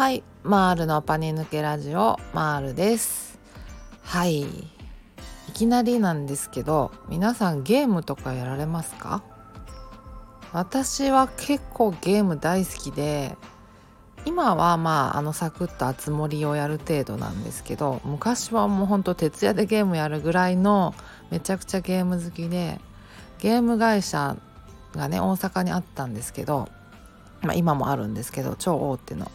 はい。マールのパニ抜けラジオ。マールです。はい。いきなりなんですけど皆さんゲームとかやられますか？私は結構ゲーム大好きで今はまああのサクッと熱盛をやる程度なんですけど昔はもうほんと徹夜でゲームやるぐらいのめちゃくちゃゲーム好きでゲーム会社がね大阪にあったんですけど、まあ、今もあるんですけど超大手の。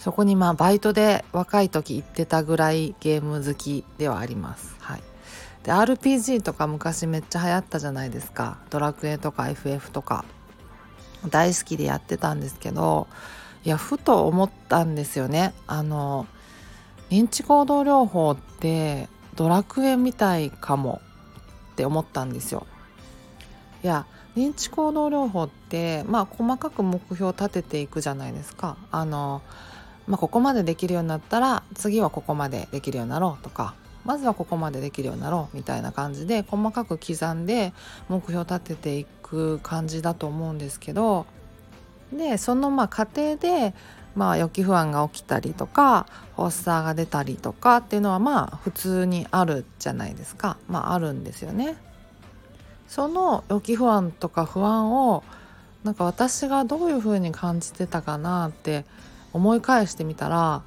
そこにまあバイトで若い時行ってたぐらいゲーム好きではあります。はい、で RPG とか昔めっちゃ流行ったじゃないですか。ドラクエとか FF とか。大好きでやってたんですけどいやふと思ったんですよね。あの認知行動療法ってドラクエみたいかもって思ったんですよ。いや認知行動療法ってまあ細かく目標を立てていくじゃないですか。あのまあ、ここまでできるようになったら次はここまでできるようになろうとかまずはここまでできるようになろうみたいな感じで細かく刻んで目標を立てていく感じだと思うんですけどでそのまあ過程でまあ予期不安が起きたりとか発作が出たりとかっていうのはまあ普通にあるじゃないですかまああるんですよね。その予期不安とか不安をなんか私がどういうふうに感じてたかなって思い返してみたら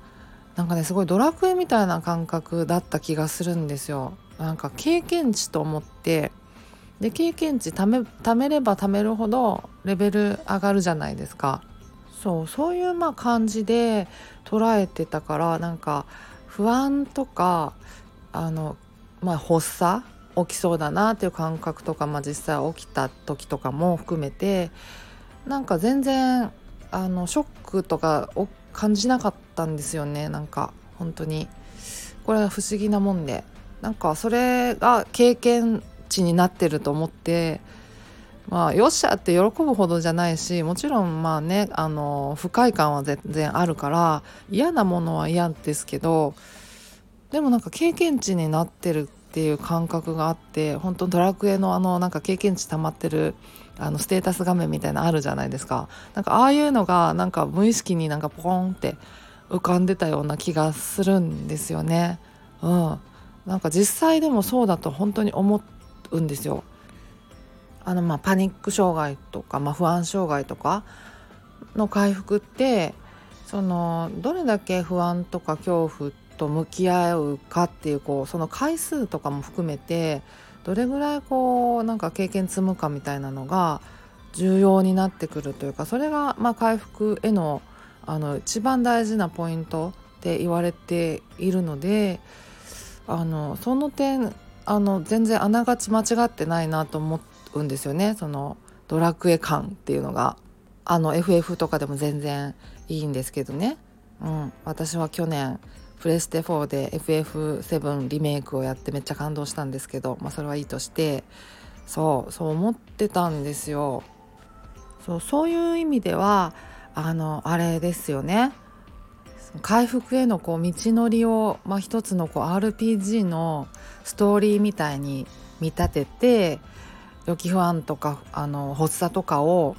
なんかねすごいドラクエみたいな感覚だった気がするんですよ。なんか経験値と思ってで経験値貯め貯めれば貯めるほどレベル上がるじゃないですか。そうそういうまあ感じで捉えてたからなんか不安とかあのまあ発作起きそうだなっていう感覚とか、まあ、実際起きた時とかも含めてなんか全然あのショックとかを感じなかったんですよね。なんか本当に。これは不思議なもんで。なんかそれが経験値になってると思って。まあよっしゃって喜ぶほどじゃないしもちろんまあねあの不快感は全然あるから嫌なものは嫌ですけどでもなんか経験値になってるってていう感覚があって本当ドラクエのあのなんか経験値溜まってるあのステータス画面みたいなのあるじゃないですか。なんかああいうのがなんか無意識になんかポンって浮かんでたような気がするんですよね。うん。なんか実際でもそうだと本当に思うんですよ。あのまあパニック障害とか、まあ、不安障害とかの回復ってそのどれだけ不安とか恐怖と向き合うかっていうこうその回数とかも含めてどれぐらいこうなんか経験積むかみたいなのが重要になってくるというかそれがまあ回復へのあの一番大事なポイントって言われているのであのその点あの全然あながち間違ってないなと思うんですよね。そのドラクエ感っていうのが。あの FF とかでも全然いいんですけどね、うん、私は去年プレステ4で FF7 リメイクをやってめっちゃ感動したんですけど、まあ、それはいいとしてそうそう思ってたんですよ。そうそういう意味ではあのあれですよね。回復へのこう道のりを、まあ、一つのこう RPG のストーリーみたいに見立てて予期不安とかあの発作とかを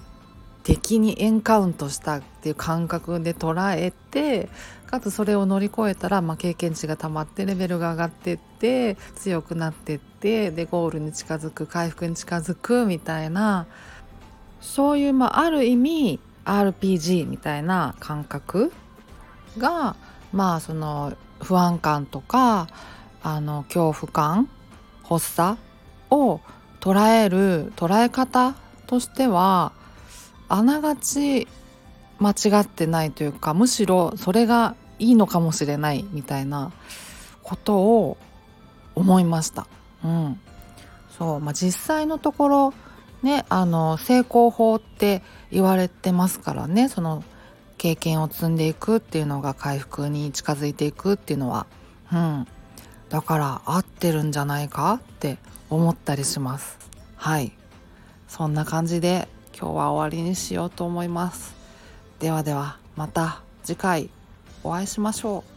敵にエンカウントしたっていう感覚で捉えてかつそれを乗り越えたら、まあ、経験値がたまってレベルが上がってって強くなってってでゴールに近づく回復に近づくみたいなそういう、まあ、ある意味 RPG みたいな感覚がまあその不安感とかあの恐怖感発作を捉える捉え方としてはあながち間違ってないというかむしろそれがいいのかもしれないみたいなことを思いました。うんそうまあ、実際のところねあの成功法って言われてますからねその経験を積んでいくっていうのが回復に近づいていくっていうのは、うん、だから合ってるんじゃないかって思ったりします。はいそんな感じで今日は終わりにしようと思います。ではではまた次回お会いしましょう。